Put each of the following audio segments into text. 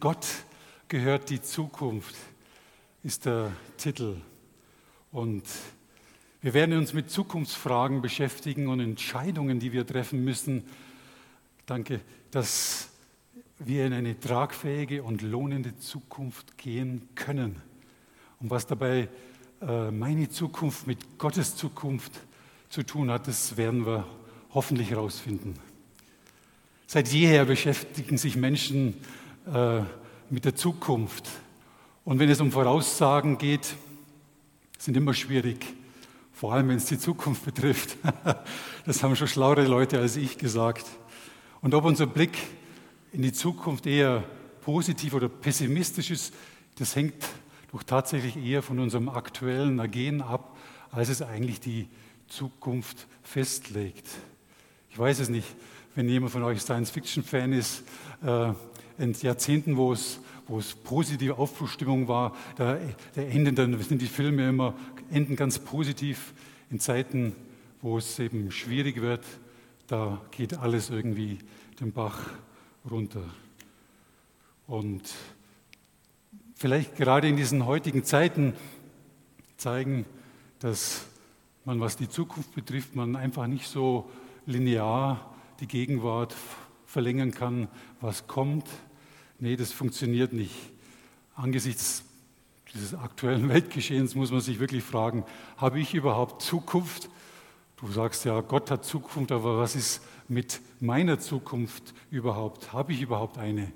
Gott gehört die Zukunft, ist der Titel. Und wir werden uns mit Zukunftsfragen beschäftigen und Entscheidungen, die wir treffen müssen. Danke, dass wir in eine tragfähige und lohnende Zukunft gehen können. Und was dabei äh, meine Zukunft mit Gottes Zukunft zu tun hat, das werden wir hoffentlich herausfinden. Seit jeher beschäftigen sich Menschen äh, mit der Zukunft. Und wenn es um Voraussagen geht, sind immer schwierig, vor allem wenn es die Zukunft betrifft. Das haben schon schlauere Leute als ich gesagt. Und ob unser Blick in die Zukunft eher positiv oder pessimistisch ist, das hängt doch tatsächlich eher von unserem aktuellen Ergehen ab, als es eigentlich die Zukunft festlegt. Ich weiß es nicht, wenn jemand von euch Science-Fiction-Fan ist, äh, in Jahrzehnten, wo es, wo es positive Aufbruchstimmung war, da, da enden dann sind die Filme immer enden ganz positiv. In Zeiten, wo es eben schwierig wird, da geht alles irgendwie den Bach runter. Und vielleicht gerade in diesen heutigen Zeiten zeigen, dass man, was die Zukunft betrifft, man einfach nicht so linear die Gegenwart verlängern kann, was kommt. Nee, das funktioniert nicht. Angesichts dieses aktuellen Weltgeschehens muss man sich wirklich fragen, habe ich überhaupt Zukunft? Du sagst ja, Gott hat Zukunft, aber was ist mit meiner Zukunft überhaupt? Habe ich überhaupt eine?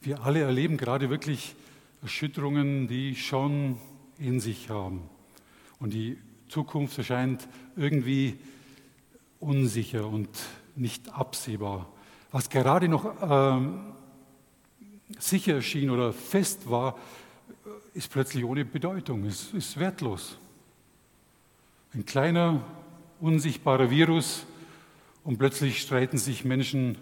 Wir alle erleben gerade wirklich Erschütterungen, die schon in sich haben. Und die Zukunft erscheint irgendwie unsicher und nicht absehbar. Was gerade noch ähm, sicher erschien oder fest war, ist plötzlich ohne Bedeutung, ist, ist wertlos. Ein kleiner, unsichtbarer Virus und plötzlich streiten sich Menschen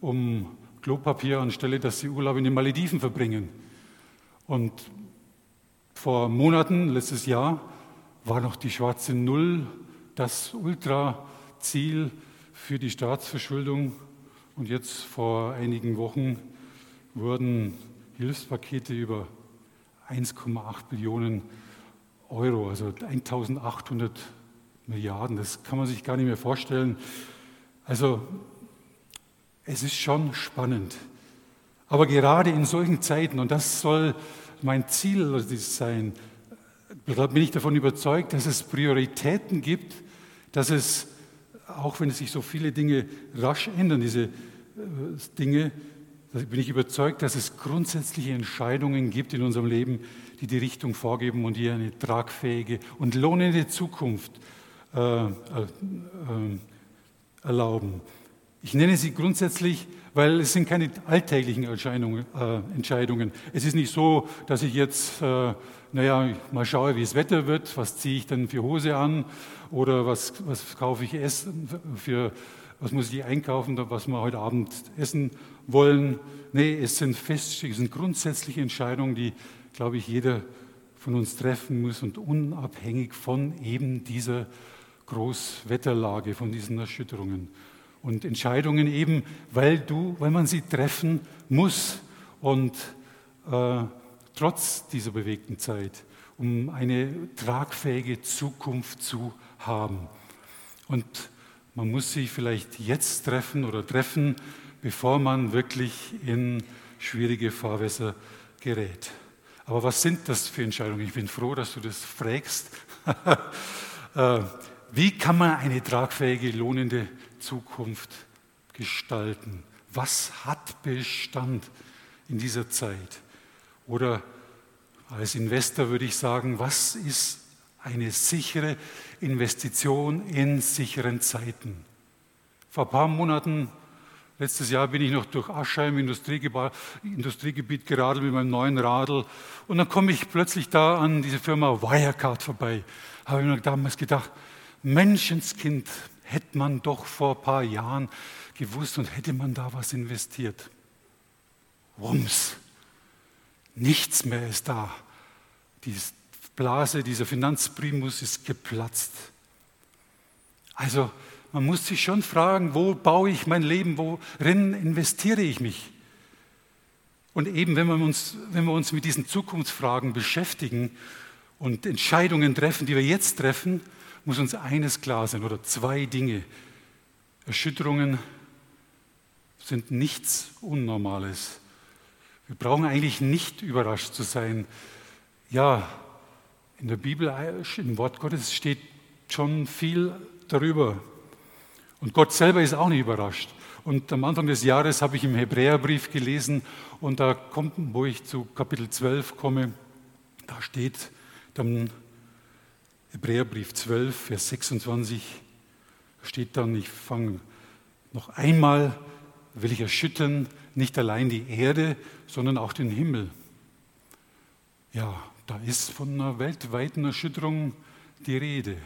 um Klopapier anstelle, dass sie Urlaub in den Malediven verbringen. Und vor Monaten, letztes Jahr, war noch die schwarze Null das Ultraziel für die Staatsverschuldung. Und jetzt vor einigen Wochen wurden Hilfspakete über 1,8 Billionen Euro, also 1800 Milliarden, das kann man sich gar nicht mehr vorstellen. Also es ist schon spannend. Aber gerade in solchen Zeiten, und das soll mein Ziel sein, bin ich davon überzeugt, dass es Prioritäten gibt, dass es, auch wenn sich so viele Dinge rasch ändern, diese äh, Dinge, bin ich überzeugt, dass es grundsätzliche Entscheidungen gibt in unserem Leben, die die Richtung vorgeben und die eine tragfähige und lohnende Zukunft äh, äh, erlauben. Ich nenne sie grundsätzlich, weil es sind keine alltäglichen äh, Entscheidungen. Es ist nicht so, dass ich jetzt, äh, naja, mal schaue, wie das Wetter wird, was ziehe ich denn für Hose an oder was, was kaufe ich essen, für, was muss ich einkaufen, was wir heute Abend essen wollen. Nee, es sind fest, es sind grundsätzliche Entscheidungen, die, glaube ich, jeder von uns treffen muss und unabhängig von eben dieser Großwetterlage, von diesen Erschütterungen. Und Entscheidungen eben, weil du, weil man sie treffen muss und äh, trotz dieser bewegten Zeit, um eine tragfähige Zukunft zu haben. Und man muss sie vielleicht jetzt treffen oder treffen, bevor man wirklich in schwierige Fahrwässer gerät. Aber was sind das für Entscheidungen? Ich bin froh, dass du das fragst. Äh, wie kann man eine tragfähige, lohnende Zukunft gestalten? Was hat Bestand in dieser Zeit? Oder als Investor würde ich sagen, was ist eine sichere Investition in sicheren Zeiten? Vor ein paar Monaten Letztes Jahr bin ich noch durch Aschheim Industriegebiet geradelt mit meinem neuen Radl und dann komme ich plötzlich da an diese Firma Wirecard vorbei. Habe ich mir damals gedacht, Menschenskind, hätte man doch vor ein paar Jahren gewusst und hätte man da was investiert. Wumms, nichts mehr ist da. Die Blase, dieser Finanzprimus ist geplatzt. Also man muss sich schon fragen, wo baue ich mein Leben, worin investiere ich mich? Und eben, wenn wir, uns, wenn wir uns mit diesen Zukunftsfragen beschäftigen und Entscheidungen treffen, die wir jetzt treffen, muss uns eines klar sein oder zwei Dinge. Erschütterungen sind nichts Unnormales. Wir brauchen eigentlich nicht überrascht zu sein. Ja, in der Bibel, im Wort Gottes steht schon viel darüber. Und Gott selber ist auch nicht überrascht. Und am Anfang des Jahres habe ich im Hebräerbrief gelesen und da kommt, wo ich zu Kapitel 12 komme, da steht dann Hebräerbrief 12, Vers 26, steht dann, ich fange noch einmal, will ich erschüttern, nicht allein die Erde, sondern auch den Himmel. Ja, da ist von einer weltweiten Erschütterung die Rede,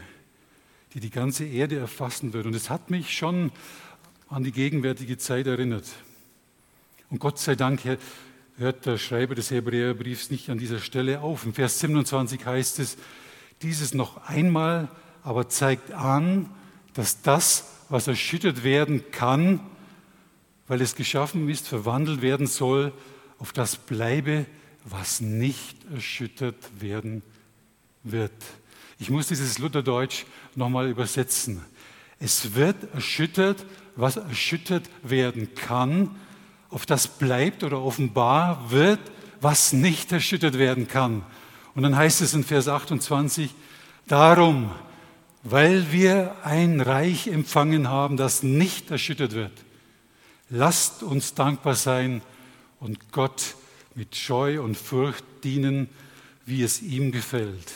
die die ganze Erde erfassen wird. Und es hat mich schon an die gegenwärtige Zeit erinnert. Und Gott sei Dank hört der Schreiber des Hebräerbriefs nicht an dieser Stelle auf. Im Vers 27 heißt es, dieses noch einmal aber zeigt an, dass das, was erschüttert werden kann, weil es geschaffen ist, verwandelt werden soll, auf das bleibe, was nicht erschüttert werden wird. Ich muss dieses Lutherdeutsch nochmal übersetzen. Es wird erschüttert, was erschüttert werden kann, auf das bleibt oder offenbar wird, was nicht erschüttert werden kann. Und dann heißt es in Vers 28, darum, weil wir ein Reich empfangen haben, das nicht erschüttert wird, Lasst uns dankbar sein und Gott mit Scheu und Furcht dienen, wie es ihm gefällt.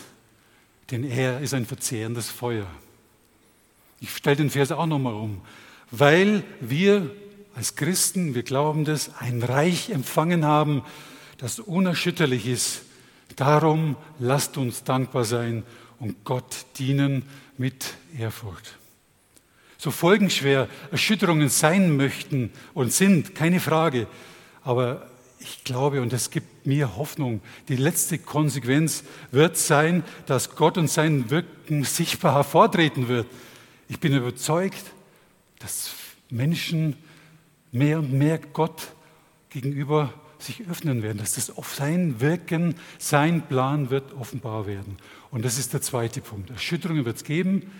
Denn er ist ein verzehrendes Feuer. Ich stelle den Vers auch nochmal um. Weil wir als Christen, wir glauben das, ein Reich empfangen haben, das unerschütterlich ist. Darum lasst uns dankbar sein und Gott dienen mit Ehrfurcht so folgenschwer Erschütterungen sein möchten und sind, keine Frage. Aber ich glaube, und es gibt mir Hoffnung, die letzte Konsequenz wird sein, dass Gott und sein Wirken sichtbar hervortreten wird. Ich bin überzeugt, dass Menschen mehr und mehr Gott gegenüber sich öffnen werden, dass das auf sein Wirken, sein Plan wird offenbar werden. Und das ist der zweite Punkt. Erschütterungen wird es geben,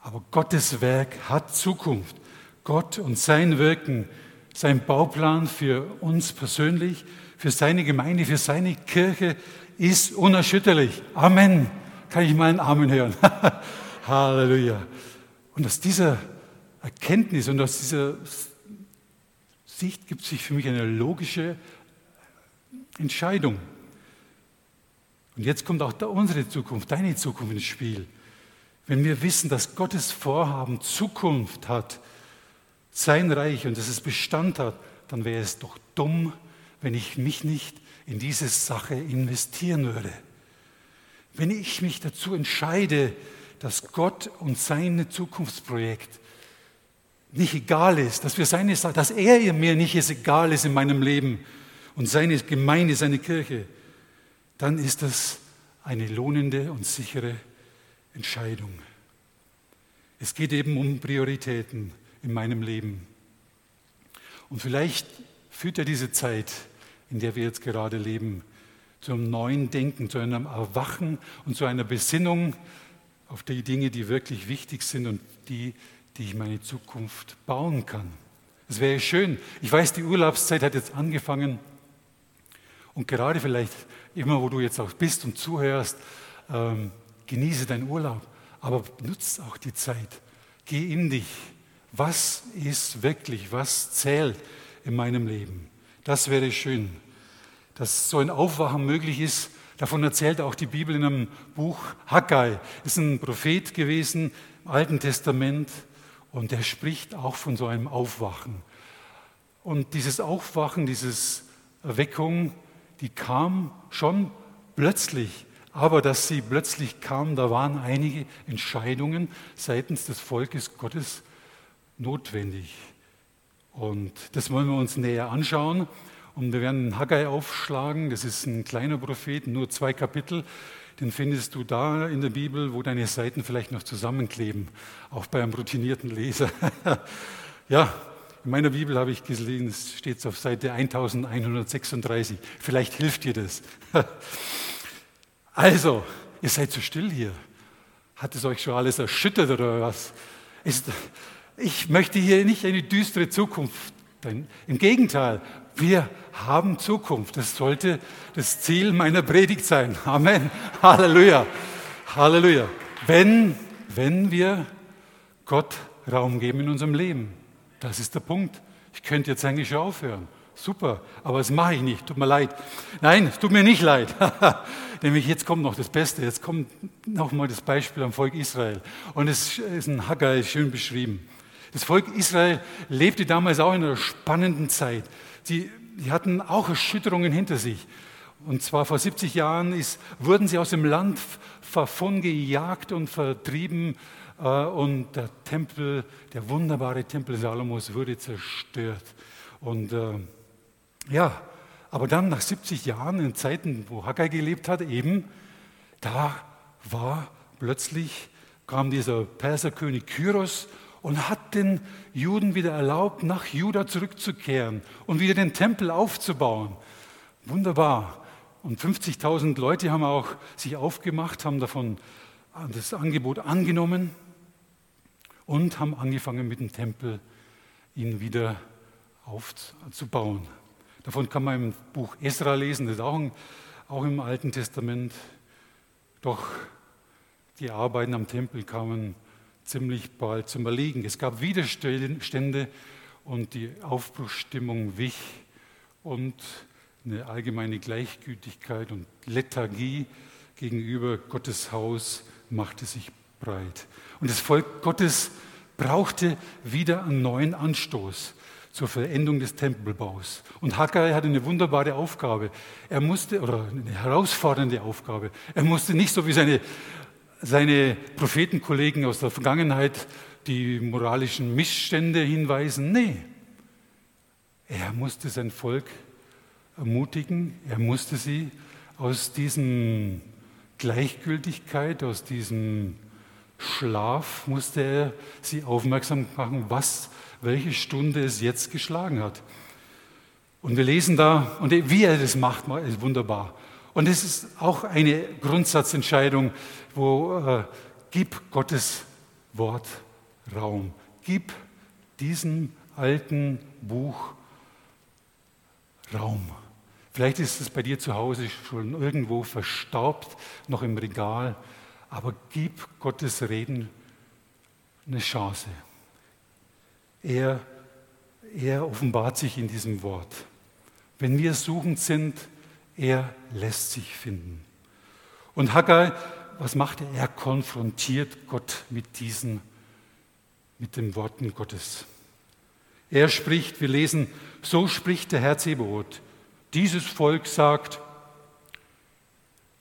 aber Gottes Werk hat Zukunft. Gott und sein Wirken, sein Bauplan für uns persönlich, für seine Gemeinde, für seine Kirche ist unerschütterlich. Amen. Kann ich mal einen Amen hören? Halleluja. Und aus dieser Erkenntnis und aus dieser Sicht gibt sich für mich eine logische Entscheidung. Und jetzt kommt auch unsere Zukunft, deine Zukunft ins Spiel. Wenn wir wissen, dass Gottes Vorhaben Zukunft hat, sein Reich und dass es Bestand hat, dann wäre es doch dumm, wenn ich mich nicht in diese Sache investieren würde. Wenn ich mich dazu entscheide, dass Gott und sein Zukunftsprojekt nicht egal ist, dass, wir seine, dass er mir nicht egal ist in meinem Leben und seine Gemeinde, seine Kirche, dann ist das eine lohnende und sichere Entscheidung. Es geht eben um Prioritäten in meinem Leben. Und vielleicht führt ja diese Zeit, in der wir jetzt gerade leben, zu einem neuen Denken, zu einem Erwachen und zu einer Besinnung auf die Dinge, die wirklich wichtig sind und die, die ich meine Zukunft bauen kann. Es wäre schön. Ich weiß, die Urlaubszeit hat jetzt angefangen. Und gerade vielleicht, immer wo du jetzt auch bist und zuhörst, ähm, Genieße deinen Urlaub, aber nutze auch die Zeit. Geh in dich. Was ist wirklich, was zählt in meinem Leben? Das wäre schön, dass so ein Aufwachen möglich ist. Davon erzählt auch die Bibel in einem Buch. Haggai ist ein Prophet gewesen im Alten Testament und der spricht auch von so einem Aufwachen. Und dieses Aufwachen, diese Erweckung, die kam schon plötzlich aber dass sie plötzlich kam, da waren einige Entscheidungen seitens des Volkes Gottes notwendig. Und das wollen wir uns näher anschauen. Und wir werden Haggai aufschlagen. Das ist ein kleiner Prophet, nur zwei Kapitel. Den findest du da in der Bibel, wo deine Seiten vielleicht noch zusammenkleben, auch bei einem routinierten Leser. ja, in meiner Bibel habe ich gesehen, es steht auf Seite 1136. Vielleicht hilft dir das. Also, ihr seid so still hier. Hat es euch schon alles erschüttert oder was? Ist, ich möchte hier nicht eine düstere Zukunft. Im Gegenteil, wir haben Zukunft. Das sollte das Ziel meiner Predigt sein. Amen. Halleluja. Halleluja. Wenn, wenn wir Gott Raum geben in unserem Leben. Das ist der Punkt. Ich könnte jetzt eigentlich schon aufhören. Super, aber das mache ich nicht. Tut mir leid. Nein, es tut mir nicht leid. Nämlich jetzt kommt noch das Beste. Jetzt kommt noch mal das Beispiel am Volk Israel. Und es ist ein Haggai schön beschrieben. Das Volk Israel lebte damals auch in einer spannenden Zeit. Sie, die hatten auch Erschütterungen hinter sich. Und zwar vor 70 Jahren ist, wurden sie aus dem Land davon gejagt und vertrieben äh, und der Tempel, der wunderbare Tempel Salomos wurde zerstört. Und äh, ja, aber dann nach 70 Jahren, in Zeiten, wo Haggai gelebt hat, eben, da war plötzlich, kam dieser Perserkönig Kyros und hat den Juden wieder erlaubt, nach Juda zurückzukehren und wieder den Tempel aufzubauen. Wunderbar. Und 50.000 Leute haben auch sich aufgemacht, haben davon das Angebot angenommen und haben angefangen mit dem Tempel ihn wieder aufzubauen. Davon kann man im Buch Esra lesen, das ist auch, auch im Alten Testament. Doch die Arbeiten am Tempel kamen ziemlich bald zum Erliegen. Es gab Widerstände und die Aufbruchsstimmung wich und eine allgemeine Gleichgültigkeit und Lethargie gegenüber Gottes Haus machte sich breit. Und das Volk Gottes brauchte wieder einen neuen Anstoß zur Verendung des Tempelbaus. Und Haggai hatte eine wunderbare Aufgabe. Er musste, oder eine herausfordernde Aufgabe. Er musste nicht so wie seine, seine Prophetenkollegen aus der Vergangenheit die moralischen Missstände hinweisen. Nee, er musste sein Volk ermutigen, er musste sie aus diesem Gleichgültigkeit, aus diesem Schlaf, musste er sie aufmerksam machen, was welche Stunde es jetzt geschlagen hat. Und wir lesen da, und wie er das macht, ist wunderbar. Und es ist auch eine Grundsatzentscheidung, wo äh, gib Gottes Wort Raum. Gib diesem alten Buch Raum. Vielleicht ist es bei dir zu Hause schon irgendwo verstaubt, noch im Regal, aber gib Gottes Reden eine Chance. Er, er offenbart sich in diesem Wort. Wenn wir suchend sind, er lässt sich finden. Und Haggai, was macht er? Er konfrontiert Gott mit diesen, mit den Worten Gottes. Er spricht, wir lesen, so spricht der Herr Zebaoth. Dieses Volk sagt,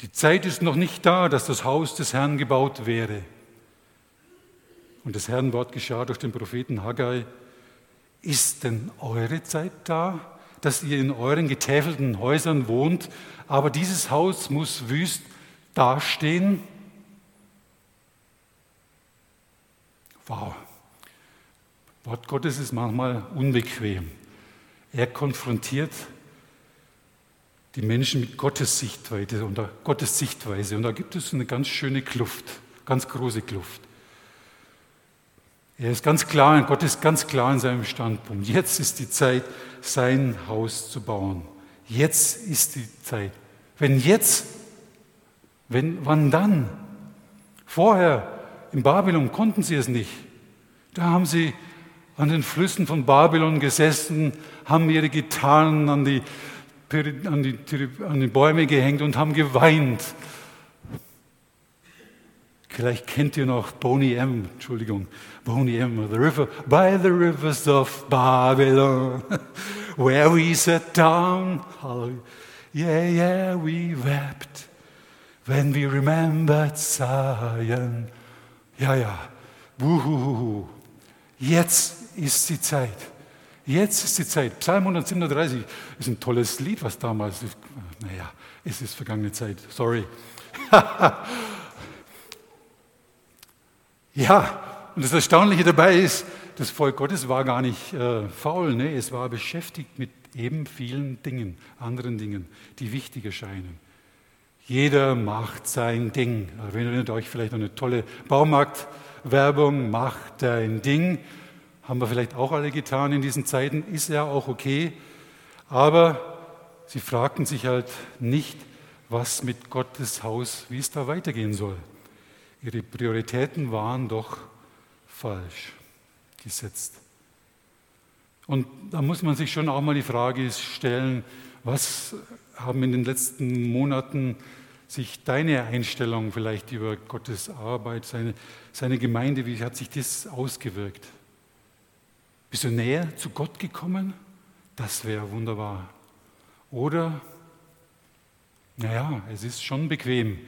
die Zeit ist noch nicht da, dass das Haus des Herrn gebaut wäre. Und das Herrnwort geschah durch den Propheten Haggai. Ist denn eure Zeit da, dass ihr in euren getäfelten Häusern wohnt, aber dieses Haus muss wüst dastehen? Wow. Wort Gottes ist manchmal unbequem. Er konfrontiert die Menschen mit Gottes Sichtweise und Gottes Sichtweise. Und da gibt es eine ganz schöne Kluft, ganz große Kluft. Er ist ganz klar, Gott ist ganz klar in seinem Standpunkt. Jetzt ist die Zeit, sein Haus zu bauen. Jetzt ist die Zeit. Wenn jetzt, wenn, wann dann? Vorher in Babylon konnten sie es nicht. Da haben sie an den Flüssen von Babylon gesessen, haben ihre Gitarren an die, an die, an die Bäume gehängt und haben geweint Vielleicht kennt ihr noch Boney M. Entschuldigung, Boney M. The river, by the rivers of Babylon, where we sat down. Yeah, yeah, we wept when we remembered Zion. Ja, ja, Wuhuhu. Jetzt ist die Zeit. Jetzt ist die Zeit. Psalm 137 ist ein tolles Lied, was damals, naja, es ist vergangene Zeit, sorry. Ja, und das Erstaunliche dabei ist, das Volk Gottes war gar nicht äh, faul, ne? es war beschäftigt mit eben vielen Dingen, anderen Dingen, die wichtig erscheinen. Jeder macht sein Ding. Erinnert euch vielleicht an eine tolle Baumarktwerbung, macht dein Ding. Haben wir vielleicht auch alle getan in diesen Zeiten, ist ja auch okay. Aber sie fragten sich halt nicht, was mit Gottes Haus, wie es da weitergehen soll. Ihre Prioritäten waren doch falsch gesetzt. Und da muss man sich schon auch mal die Frage stellen, was haben in den letzten Monaten sich deine Einstellung vielleicht über Gottes Arbeit, seine, seine Gemeinde, wie hat sich das ausgewirkt? Bist du näher zu Gott gekommen? Das wäre wunderbar. Oder, naja, es ist schon bequem.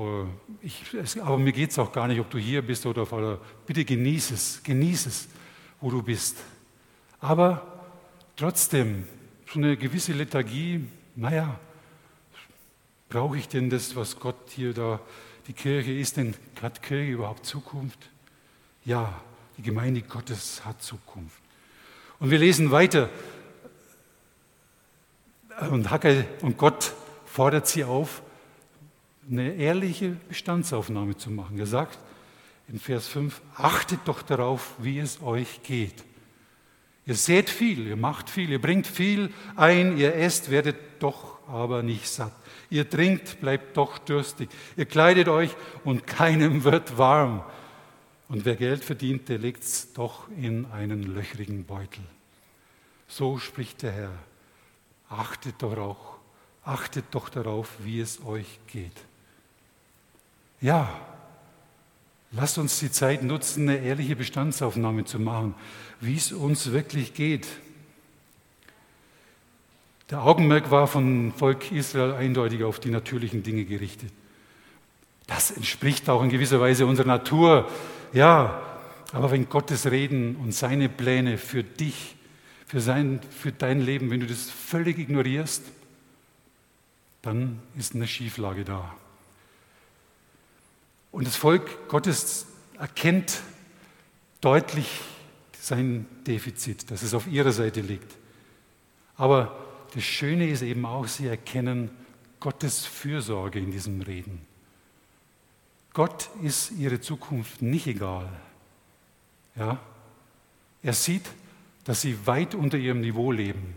Oh, ich, aber mir geht es auch gar nicht, ob du hier bist oder auf aller. Bitte genieße es, genieße es, wo du bist. Aber trotzdem, so eine gewisse Lethargie, naja, brauche ich denn das, was Gott hier da, die Kirche ist denn, hat Kirche überhaupt Zukunft? Ja, die Gemeinde Gottes hat Zukunft. Und wir lesen weiter. Und Hacke und Gott fordert sie auf, eine ehrliche Bestandsaufnahme zu machen. Er sagt in Vers 5, achtet doch darauf, wie es euch geht. Ihr seht viel, ihr macht viel, ihr bringt viel ein, ihr esst, werdet doch aber nicht satt. Ihr trinkt, bleibt doch durstig. Ihr kleidet euch und keinem wird warm. Und wer Geld verdient, der legt es doch in einen löchrigen Beutel. So spricht der Herr. Achtet doch, auch, achtet doch darauf, wie es euch geht. Ja, lasst uns die Zeit nutzen, eine ehrliche Bestandsaufnahme zu machen wie es uns wirklich geht. Der Augenmerk war vom Volk Israel eindeutig auf die natürlichen Dinge gerichtet. Das entspricht auch in gewisser Weise unserer Natur. Ja, aber wenn Gottes Reden und seine Pläne für dich, für, sein, für dein Leben, wenn du das völlig ignorierst, dann ist eine Schieflage da. Und das Volk Gottes erkennt deutlich sein Defizit, dass es auf ihrer Seite liegt. Aber das Schöne ist eben auch, sie erkennen Gottes Fürsorge in diesem Reden. Gott ist ihre Zukunft nicht egal. Ja? Er sieht, dass sie weit unter ihrem Niveau leben.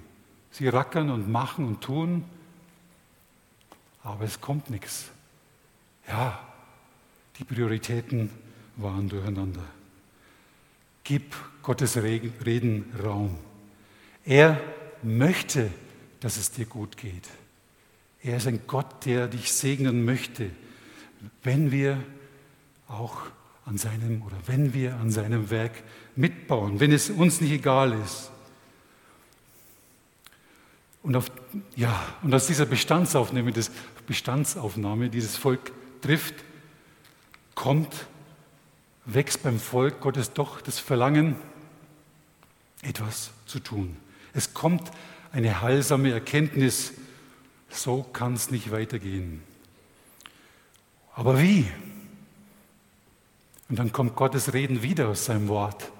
Sie rackern und machen und tun, aber es kommt nichts. Ja, die Prioritäten waren durcheinander. Gib Gottes Reden Raum. Er möchte, dass es dir gut geht. Er ist ein Gott, der dich segnen möchte, wenn wir auch an seinem oder wenn wir an seinem Werk mitbauen, wenn es uns nicht egal ist. Und, auf, ja, und aus dieser Bestandsaufnahme, Bestandsaufnahme, die das Volk trifft, kommt wächst beim Volk Gottes doch das Verlangen, etwas zu tun. Es kommt eine heilsame Erkenntnis, so kann es nicht weitergehen. Aber wie? Und dann kommt Gottes Reden wieder aus seinem Wort.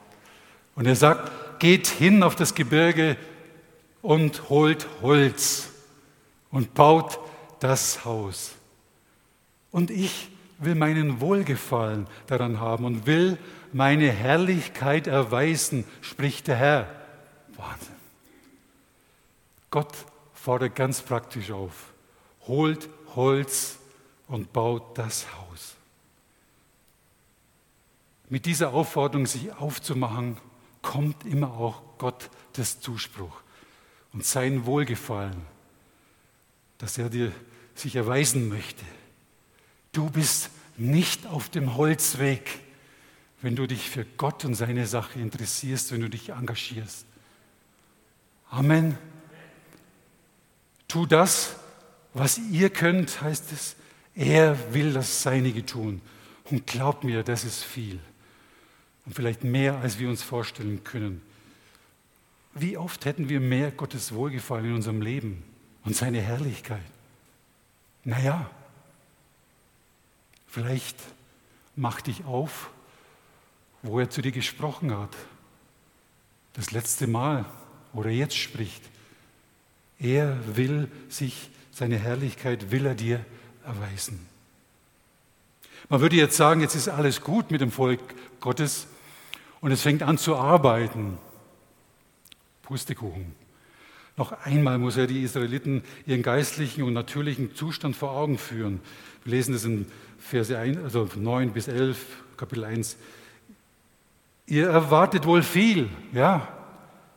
Und er sagt, geht hin auf das Gebirge und holt Holz und baut das Haus. Und ich will meinen Wohlgefallen daran haben und will meine Herrlichkeit erweisen, spricht der Herr. Wahnsinn. Gott fordert ganz praktisch auf. Holt Holz und baut das Haus. Mit dieser Aufforderung, sich aufzumachen, kommt immer auch Gott des Zuspruch und sein Wohlgefallen, dass er dir sich erweisen möchte. Du bist nicht auf dem Holzweg, wenn du dich für Gott und seine Sache interessierst, wenn du dich engagierst. Amen. Tu das, was ihr könnt, heißt es. Er will das Seinige tun. Und glaub mir, das ist viel. Und vielleicht mehr, als wir uns vorstellen können. Wie oft hätten wir mehr Gottes Wohlgefallen in unserem Leben und seine Herrlichkeit? Naja, Vielleicht mach dich auf wo er zu dir gesprochen hat. Das letzte Mal, wo er jetzt spricht. Er will sich, seine Herrlichkeit will er dir erweisen. Man würde jetzt sagen, jetzt ist alles gut mit dem Volk Gottes und es fängt an zu arbeiten. Pustekuchen. Noch einmal muss er die Israeliten ihren geistlichen und natürlichen Zustand vor Augen führen. Wir lesen das in Verse 1, also 9 bis 11, Kapitel 1. Ihr erwartet wohl viel, ja,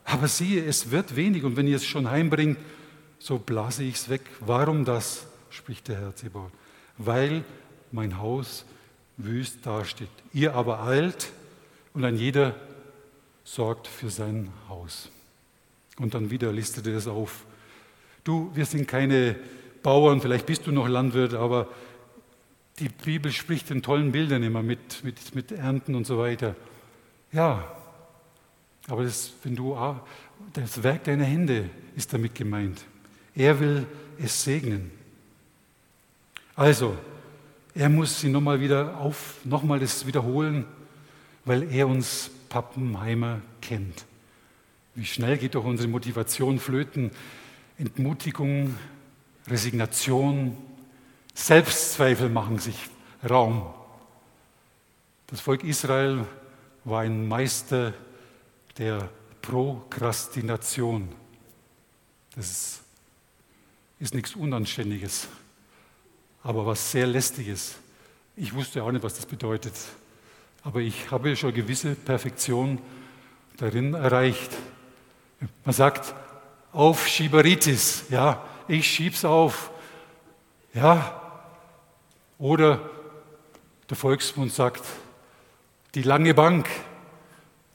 aber siehe, es wird wenig und wenn ihr es schon heimbringt, so blase ich es weg. Warum das, spricht der Herr Zebaoth? Weil mein Haus wüst dasteht. Ihr aber eilt und ein jeder sorgt für sein Haus. Und dann wieder listet er das auf. Du, wir sind keine Bauern, vielleicht bist du noch Landwirt, aber die Bibel spricht in tollen Bildern immer mit, mit, mit Ernten und so weiter. Ja, aber das, wenn du, das Werk deiner Hände ist damit gemeint. Er will es segnen. Also, er muss sie nochmal wieder auf, nochmal das wiederholen, weil er uns Pappenheimer kennt. Wie schnell geht doch unsere Motivation flöten? Entmutigung, Resignation, Selbstzweifel machen sich Raum. Das Volk Israel war ein Meister der Prokrastination. Das ist, ist nichts Unanständiges, aber was sehr lästiges. Ich wusste auch nicht, was das bedeutet, aber ich habe schon gewisse Perfektion darin erreicht. Man sagt Aufschieberitis, ja, ich schieb's auf, ja, oder der Volksmund sagt die lange Bank,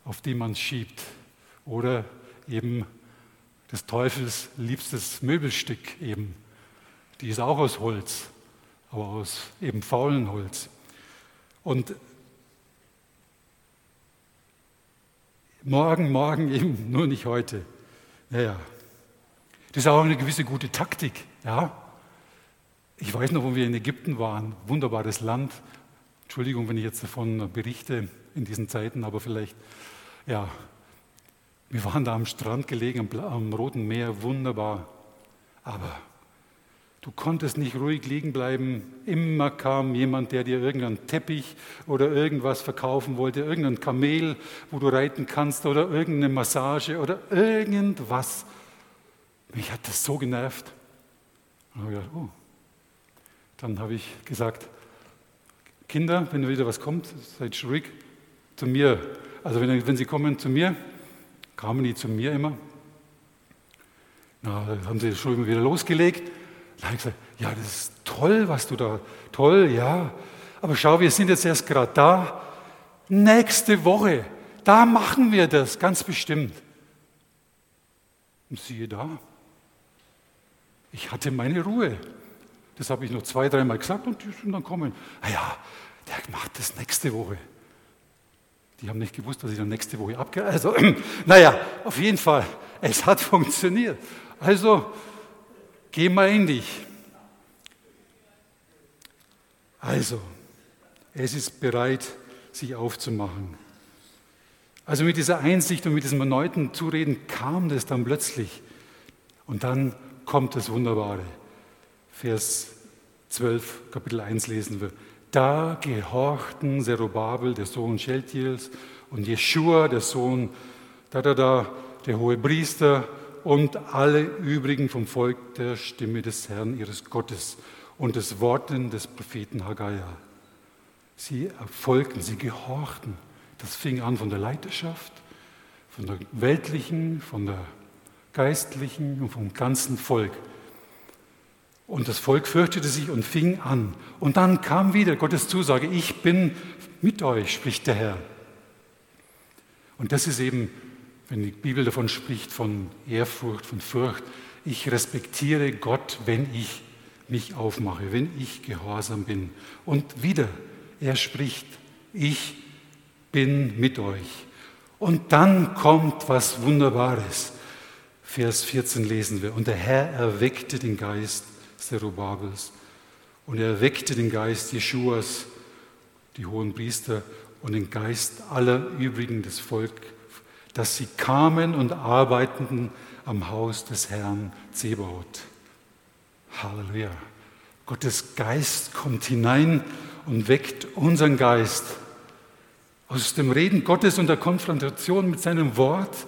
auf die man schiebt, oder eben des Teufels liebstes Möbelstück eben, die ist auch aus Holz, aber aus eben faulen Holz. Und Morgen, morgen eben, nur nicht heute. Naja, das ist auch eine gewisse gute Taktik. Ja? Ich weiß noch, wo wir in Ägypten waren, wunderbares Land. Entschuldigung, wenn ich jetzt davon berichte in diesen Zeiten, aber vielleicht, ja, wir waren da am Strand gelegen, am, am Roten Meer, wunderbar. Aber Du konntest nicht ruhig liegen bleiben. Immer kam jemand, der dir irgendeinen Teppich oder irgendwas verkaufen wollte, irgendein Kamel, wo du reiten kannst oder irgendeine Massage oder irgendwas. Mich hat das so genervt. Dann habe, gedacht, oh. Dann habe ich gesagt, Kinder, wenn wieder was kommt, seid ruhig zu mir. Also wenn, wenn sie kommen zu mir, kamen die zu mir immer. Na, haben sie schon wieder losgelegt. Da habe ich gesagt, ja, das ist toll, was du da, toll, ja. Aber schau, wir sind jetzt erst gerade da. Nächste Woche, da machen wir das, ganz bestimmt. Und siehe da, ich hatte meine Ruhe. Das habe ich noch zwei, dreimal gesagt und die sind dann kommen. Ah ja, der macht das nächste Woche. Die haben nicht gewusst, dass ich dann nächste Woche abgehe. Also, naja, auf jeden Fall, es hat funktioniert. Also, Geh mal in dich. Also, es ist bereit, sich aufzumachen. Also mit dieser Einsicht und mit diesem erneuten Zureden kam das dann plötzlich. Und dann kommt das Wunderbare. Vers 12, Kapitel 1 lesen wir. Da gehorchten Zerubabel, der Sohn Sheltiels, und Jeschua, der Sohn, da, da, da, der hohe Priester, und alle übrigen vom Volk der Stimme des Herrn ihres Gottes und des Worten des Propheten Haggai. Sie erfolgten, sie gehorchten. Das fing an von der Leiterschaft, von der weltlichen, von der geistlichen und vom ganzen Volk. Und das Volk fürchtete sich und fing an. Und dann kam wieder Gottes Zusage, ich bin mit euch, spricht der Herr. Und das ist eben wenn die Bibel davon spricht, von Ehrfurcht, von Furcht. Ich respektiere Gott, wenn ich mich aufmache, wenn ich gehorsam bin. Und wieder, er spricht, ich bin mit euch. Und dann kommt was Wunderbares. Vers 14 lesen wir. Und der Herr erweckte den Geist Zerubabels und er erweckte den Geist Jeschuas, die hohen Priester, und den Geist aller übrigen des Volkes, dass sie kamen und arbeiteten am Haus des Herrn Zebaoth. Halleluja. Gottes Geist kommt hinein und weckt unseren Geist. Aus dem Reden Gottes und der Konfrontation mit seinem Wort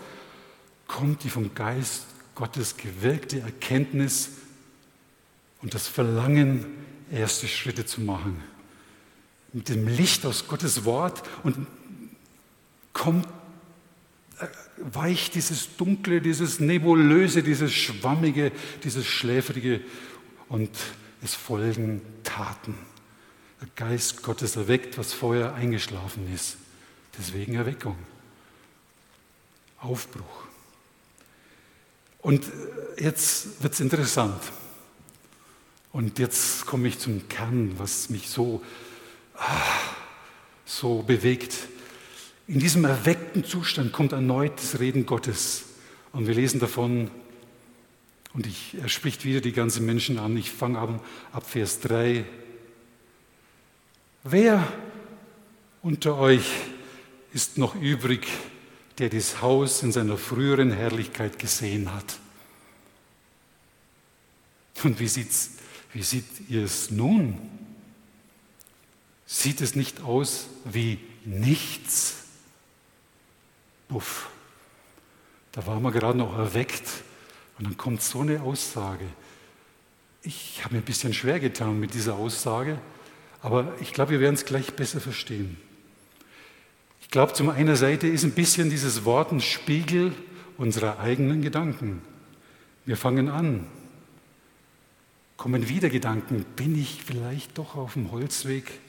kommt die vom Geist Gottes gewirkte Erkenntnis und das Verlangen, erste Schritte zu machen. Mit dem Licht aus Gottes Wort und kommt, äh, weicht dieses Dunkle, dieses Nebulöse, dieses Schwammige, dieses Schläfrige und es folgen Taten. Der Geist Gottes erweckt, was vorher eingeschlafen ist. Deswegen Erweckung. Aufbruch. Und jetzt wird es interessant. Und jetzt komme ich zum Kern, was mich so, ah, so bewegt. In diesem erweckten Zustand kommt erneut das Reden Gottes. Und wir lesen davon, und ich, er spricht wieder die ganzen Menschen an. Ich fange an ab Vers 3. Wer unter euch ist noch übrig, der das Haus in seiner früheren Herrlichkeit gesehen hat? Und wie, sieht's, wie seht ihr es nun? Sieht es nicht aus wie nichts? Buff. Da waren wir gerade noch erweckt und dann kommt so eine Aussage. Ich habe mir ein bisschen schwer getan mit dieser Aussage, aber ich glaube, wir werden es gleich besser verstehen. Ich glaube, zum einen Seite ist ein bisschen dieses Wort ein Spiegel unserer eigenen Gedanken. Wir fangen an, kommen wieder Gedanken, bin ich vielleicht doch auf dem Holzweg,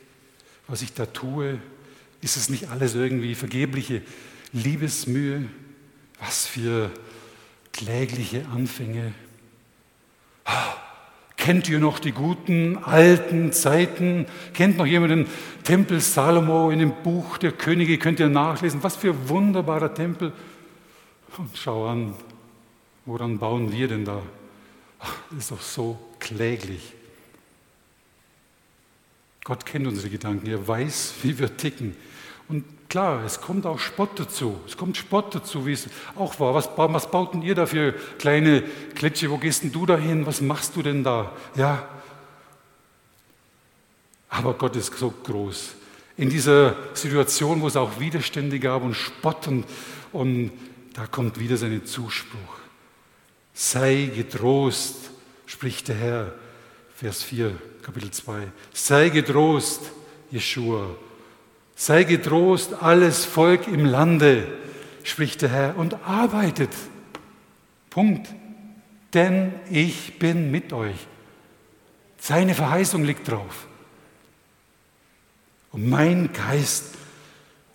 was ich da tue? Ist es nicht alles irgendwie vergebliche Liebesmühe? Was für klägliche Anfänge. Ah, kennt ihr noch die guten alten Zeiten? Kennt noch jemand den Tempel Salomo in dem Buch der Könige? Könnt ihr nachlesen? Was für wunderbarer Tempel. Und schau an, woran bauen wir denn da? Das ist doch so kläglich. Gott kennt unsere Gedanken, er weiß, wie wir ticken. Und klar, es kommt auch Spott dazu. Es kommt Spott dazu, wie es auch war. Was, was baut denn ihr da für kleine Klitsche? Wo gehst denn du da hin? Was machst du denn da? Ja. Aber Gott ist so groß. In dieser Situation, wo es auch Widerstände gab und Spott und, und da kommt wieder sein Zuspruch. Sei getrost, spricht der Herr, Vers 4, Kapitel 2. Sei getrost, Jeshua. Sei getrost, alles Volk im Lande, spricht der Herr, und arbeitet. Punkt. Denn ich bin mit euch. Seine Verheißung liegt drauf. Und mein Geist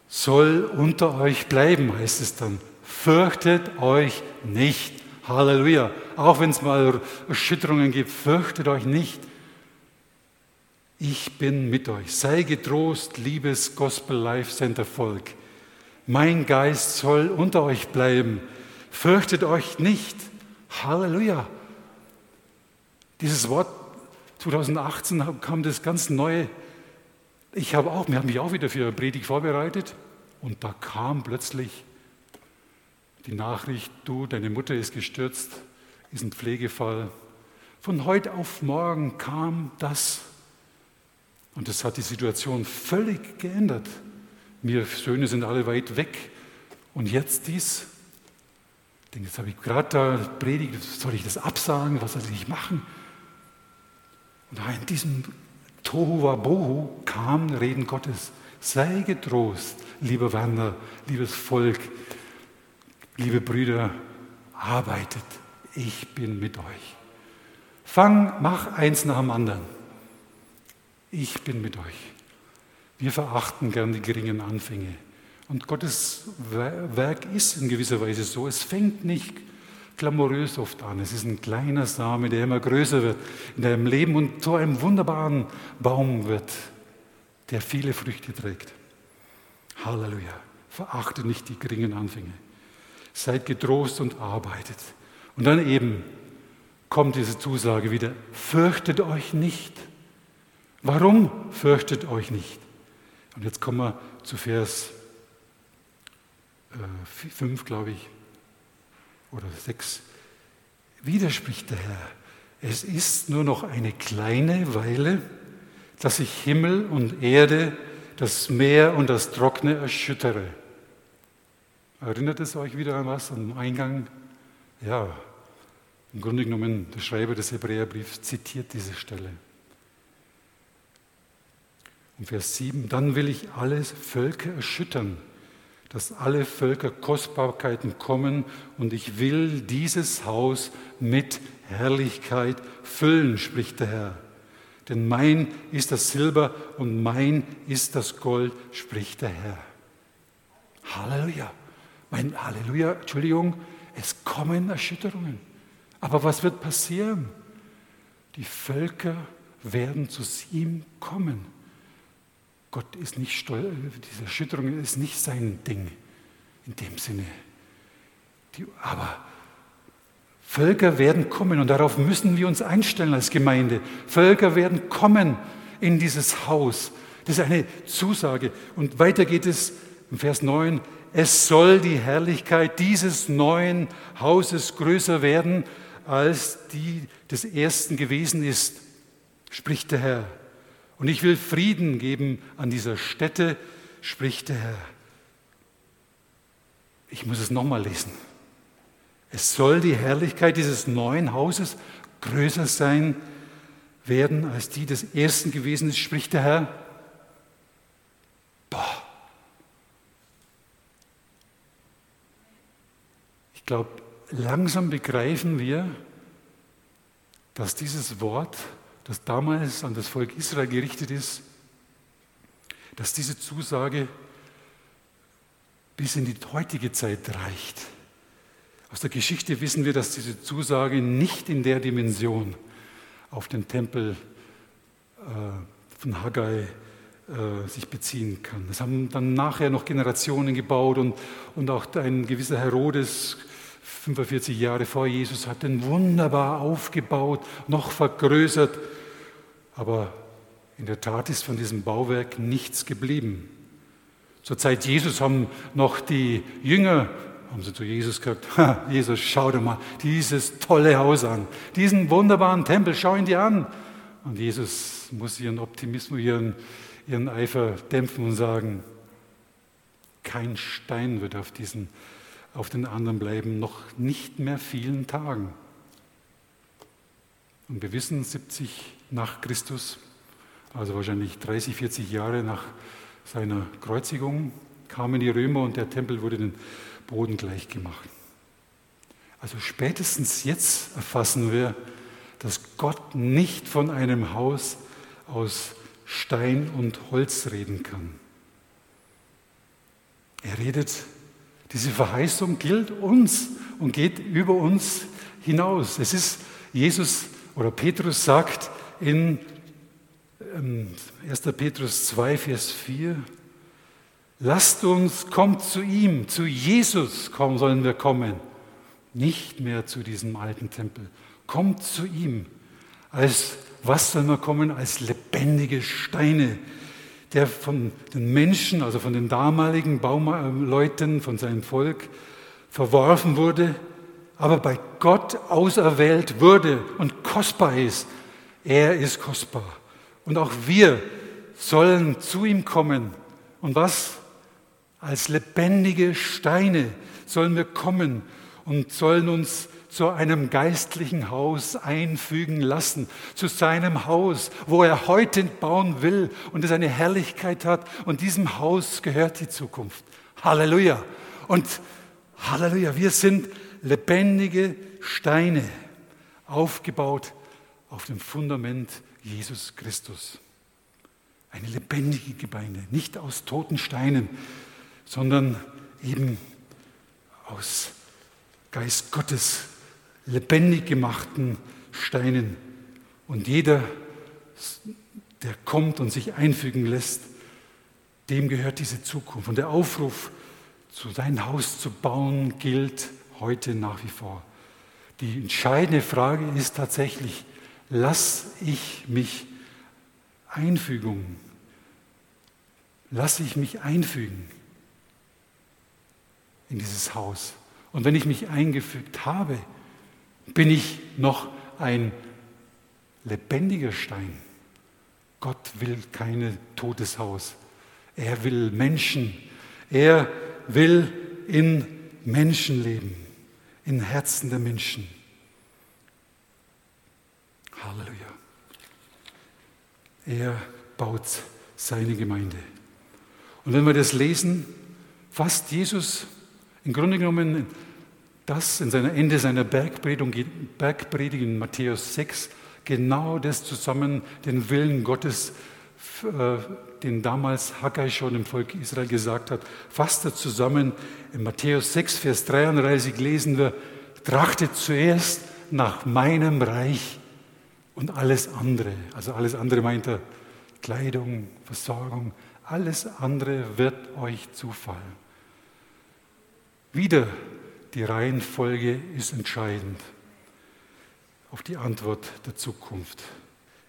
soll unter euch bleiben, heißt es dann. Fürchtet euch nicht. Halleluja. Auch wenn es mal Erschütterungen gibt, fürchtet euch nicht. Ich bin mit euch. Sei getrost, liebes Gospel Life Center Volk. Mein Geist soll unter euch bleiben. Fürchtet euch nicht. Halleluja. Dieses Wort 2018 kam das ganz neue. Ich habe auch, mir habe mich auch wieder für Predigt vorbereitet und da kam plötzlich die Nachricht, du, deine Mutter ist gestürzt, ist ein Pflegefall. Von heute auf morgen kam das. Und das hat die Situation völlig geändert. Wir Söhne sind alle weit weg. Und jetzt dies. Ich denke, jetzt habe ich gerade da predigt, soll ich das absagen? Was soll ich machen? Und in diesem Tohu Wabohu kam Reden Gottes. Sei getrost, lieber Werner, liebes Volk, liebe Brüder, arbeitet. Ich bin mit euch. Fang, mach eins nach dem anderen. Ich bin mit euch. Wir verachten gern die geringen Anfänge. Und Gottes Werk ist in gewisser Weise so. Es fängt nicht glamourös oft an. Es ist ein kleiner Same, der immer größer wird in deinem Leben und zu einem wunderbaren Baum wird, der viele Früchte trägt. Halleluja. Verachte nicht die geringen Anfänge. Seid getrost und arbeitet. Und dann eben kommt diese Zusage wieder, fürchtet euch nicht. Warum fürchtet euch nicht? Und jetzt kommen wir zu Vers äh, 5, glaube ich, oder 6. Widerspricht der Herr. Es ist nur noch eine kleine Weile, dass ich Himmel und Erde, das Meer und das Trockene erschüttere. Erinnert es euch wieder an was am Eingang? Ja, im Grunde genommen, der Schreiber des Hebräerbriefs zitiert diese Stelle. Und Vers 7, dann will ich alle Völker erschüttern, dass alle Völker Kostbarkeiten kommen und ich will dieses Haus mit Herrlichkeit füllen, spricht der Herr. Denn mein ist das Silber und mein ist das Gold, spricht der Herr. Halleluja. Mein Halleluja, Entschuldigung, es kommen Erschütterungen. Aber was wird passieren? Die Völker werden zu ihm kommen. Gott ist nicht stolz, diese Erschütterung ist nicht sein Ding in dem Sinne. Die, aber Völker werden kommen und darauf müssen wir uns einstellen als Gemeinde. Völker werden kommen in dieses Haus. Das ist eine Zusage. Und weiter geht es im Vers 9. Es soll die Herrlichkeit dieses neuen Hauses größer werden, als die des ersten gewesen ist, spricht der Herr. Und ich will Frieden geben an dieser Stätte, spricht der Herr. Ich muss es nochmal lesen. Es soll die Herrlichkeit dieses neuen Hauses größer sein werden, als die des ersten gewesen ist, spricht der Herr. Boah. Ich glaube, langsam begreifen wir, dass dieses Wort das damals an das Volk Israel gerichtet ist, dass diese Zusage bis in die heutige Zeit reicht. Aus der Geschichte wissen wir, dass diese Zusage nicht in der Dimension auf den Tempel äh, von Haggai äh, sich beziehen kann. Das haben dann nachher noch Generationen gebaut und, und auch ein gewisser Herodes 45 Jahre vor Jesus hat den wunderbar aufgebaut, noch vergrößert aber in der Tat ist von diesem Bauwerk nichts geblieben. Zur Zeit Jesus haben noch die Jünger, haben sie zu Jesus gesagt, Jesus, schau dir mal dieses tolle Haus an, diesen wunderbaren Tempel, schau ihn dir an. Und Jesus muss ihren Optimismus, ihren, ihren Eifer dämpfen und sagen, kein Stein wird auf, diesen, auf den anderen bleiben, noch nicht mehr vielen Tagen. Und wir wissen, 70 nach Christus, also wahrscheinlich 30, 40 Jahre nach seiner Kreuzigung, kamen die Römer und der Tempel wurde den Boden gleich gemacht. Also spätestens jetzt erfassen wir, dass Gott nicht von einem Haus aus Stein und Holz reden kann. Er redet, diese Verheißung gilt uns und geht über uns hinaus. Es ist, Jesus oder Petrus sagt, in 1. Ähm, Petrus 2, Vers 4, lasst uns, kommt zu ihm, zu Jesus kommen, sollen wir kommen, nicht mehr zu diesem alten Tempel. Kommt zu ihm. Als was sollen wir kommen? Als lebendige Steine, der von den Menschen, also von den damaligen Bauleuten, von seinem Volk verworfen wurde, aber bei Gott auserwählt wurde und kostbar ist er ist kostbar. Und auch wir sollen zu ihm kommen. Und was? Als lebendige Steine sollen wir kommen und sollen uns zu einem geistlichen Haus einfügen lassen, zu seinem Haus, wo er heute bauen will und es eine Herrlichkeit hat. Und diesem Haus gehört die Zukunft. Halleluja. Und Halleluja, wir sind lebendige Steine, aufgebaut auf dem Fundament Jesus Christus. Eine lebendige Gemeinde, nicht aus toten Steinen, sondern eben aus Geist Gottes lebendig gemachten Steinen. Und jeder, der kommt und sich einfügen lässt, dem gehört diese Zukunft. Und der Aufruf, zu sein Haus zu bauen, gilt heute nach wie vor. Die entscheidende Frage ist tatsächlich, lass ich mich Einfügung lasse ich mich einfügen in dieses Haus. Und wenn ich mich eingefügt habe, bin ich noch ein lebendiger Stein. Gott will kein totes Haus. Er will Menschen. Er will in Menschen leben, in Herzen der Menschen. Halleluja. Er baut seine Gemeinde. Und wenn wir das lesen, fasst Jesus im Grunde genommen das in seiner Ende seiner Bergpredigt, Bergpredigt in Matthäus 6 genau das zusammen, den Willen Gottes, den damals Haggai schon im Volk Israel gesagt hat, fasst er zusammen. In Matthäus 6, Vers 33 lesen wir, trachtet zuerst nach meinem Reich und alles andere. Also alles andere meint er Kleidung, Versorgung, alles andere wird euch zufallen. Wieder die Reihenfolge ist entscheidend auf die Antwort der Zukunft.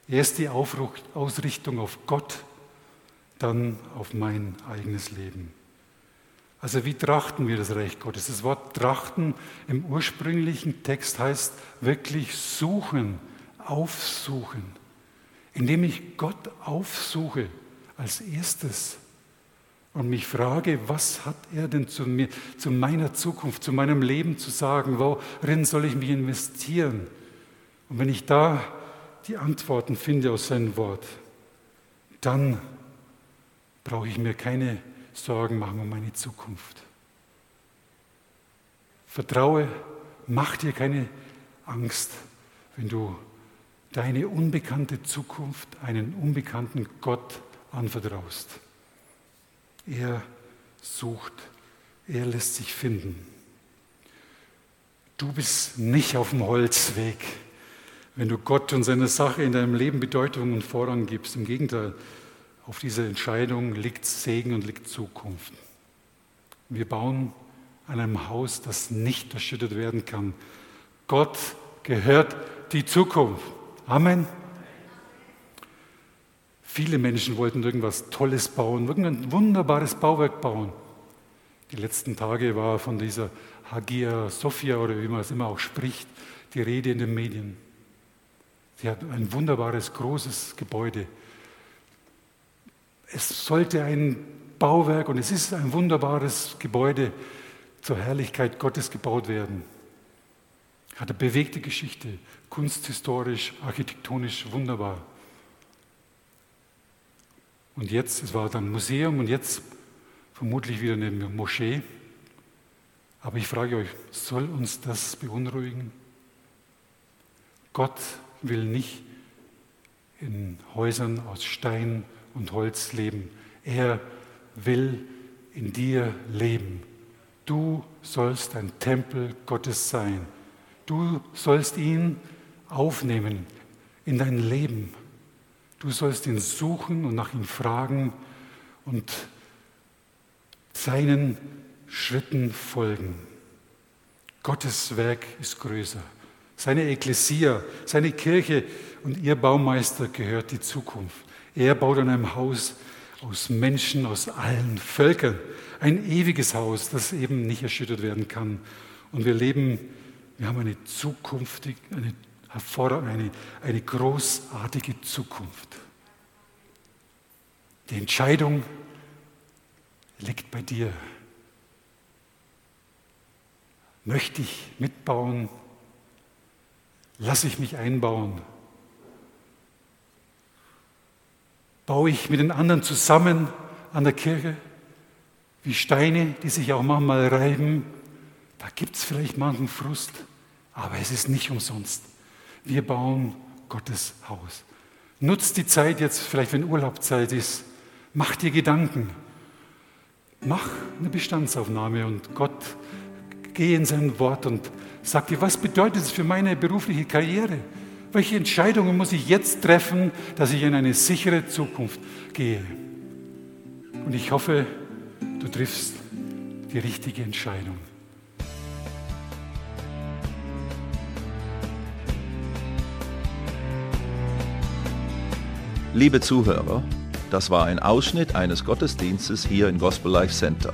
Erst die Ausrichtung auf Gott, dann auf mein eigenes Leben. Also wie trachten wir das Reich Gottes? Das Wort trachten im ursprünglichen Text heißt wirklich suchen, aufsuchen. Indem ich Gott aufsuche als erstes und mich frage, was hat er denn zu mir, zu meiner Zukunft, zu meinem Leben zu sagen? Worin soll ich mich investieren? Und wenn ich da die Antworten finde aus seinem Wort, dann brauche ich mir keine Sorgen machen um meine Zukunft. Vertraue, mach dir keine Angst, wenn du deine unbekannte Zukunft einen unbekannten Gott anvertraust. Er sucht, er lässt sich finden. Du bist nicht auf dem Holzweg, wenn du Gott und seiner Sache in deinem Leben Bedeutung und Vorrang gibst. Im Gegenteil, auf dieser Entscheidung liegt Segen und liegt Zukunft. Wir bauen an einem Haus, das nicht erschüttert werden kann. Gott gehört die Zukunft. Amen. Viele Menschen wollten irgendwas Tolles bauen, irgendein wunderbares Bauwerk bauen. Die letzten Tage war von dieser Hagia Sophia oder wie man es immer auch spricht, die Rede in den Medien. Sie hat ein wunderbares, großes Gebäude. Es sollte ein Bauwerk und es ist ein wunderbares Gebäude zur Herrlichkeit Gottes gebaut werden. Hat eine bewegte Geschichte, kunsthistorisch, architektonisch wunderbar. Und jetzt, es war dann Museum und jetzt vermutlich wieder eine Moschee. Aber ich frage euch, soll uns das beunruhigen? Gott will nicht in Häusern aus Stein und Holz leben. Er will in dir leben. Du sollst ein Tempel Gottes sein. Du sollst ihn aufnehmen in dein Leben. Du sollst ihn suchen und nach ihm fragen und seinen Schritten folgen. Gottes Werk ist größer. Seine Ekklesia, seine Kirche und ihr Baumeister gehört die Zukunft. Er baut an einem Haus aus Menschen aus allen Völkern. Ein ewiges Haus, das eben nicht erschüttert werden kann. Und wir leben, wir haben eine zukünftig, eine eine, eine großartige Zukunft. Die Entscheidung liegt bei dir. Möchte ich mitbauen? Lasse ich mich einbauen? Baue ich mit den anderen zusammen an der Kirche? Wie Steine, die sich auch manchmal reiben. Da gibt es vielleicht manchen Frust, aber es ist nicht umsonst. Wir bauen Gottes Haus. Nutzt die Zeit jetzt, vielleicht wenn Urlaubzeit ist. Mach dir Gedanken. Mach eine Bestandsaufnahme und Gott, geh in sein Wort und sag dir, was bedeutet es für meine berufliche Karriere? Welche Entscheidungen muss ich jetzt treffen, dass ich in eine sichere Zukunft gehe? Und ich hoffe, du triffst die richtige Entscheidung. Liebe Zuhörer, Das war ein Ausschnitt eines Gottesdienstes hier im Gospel Life Center.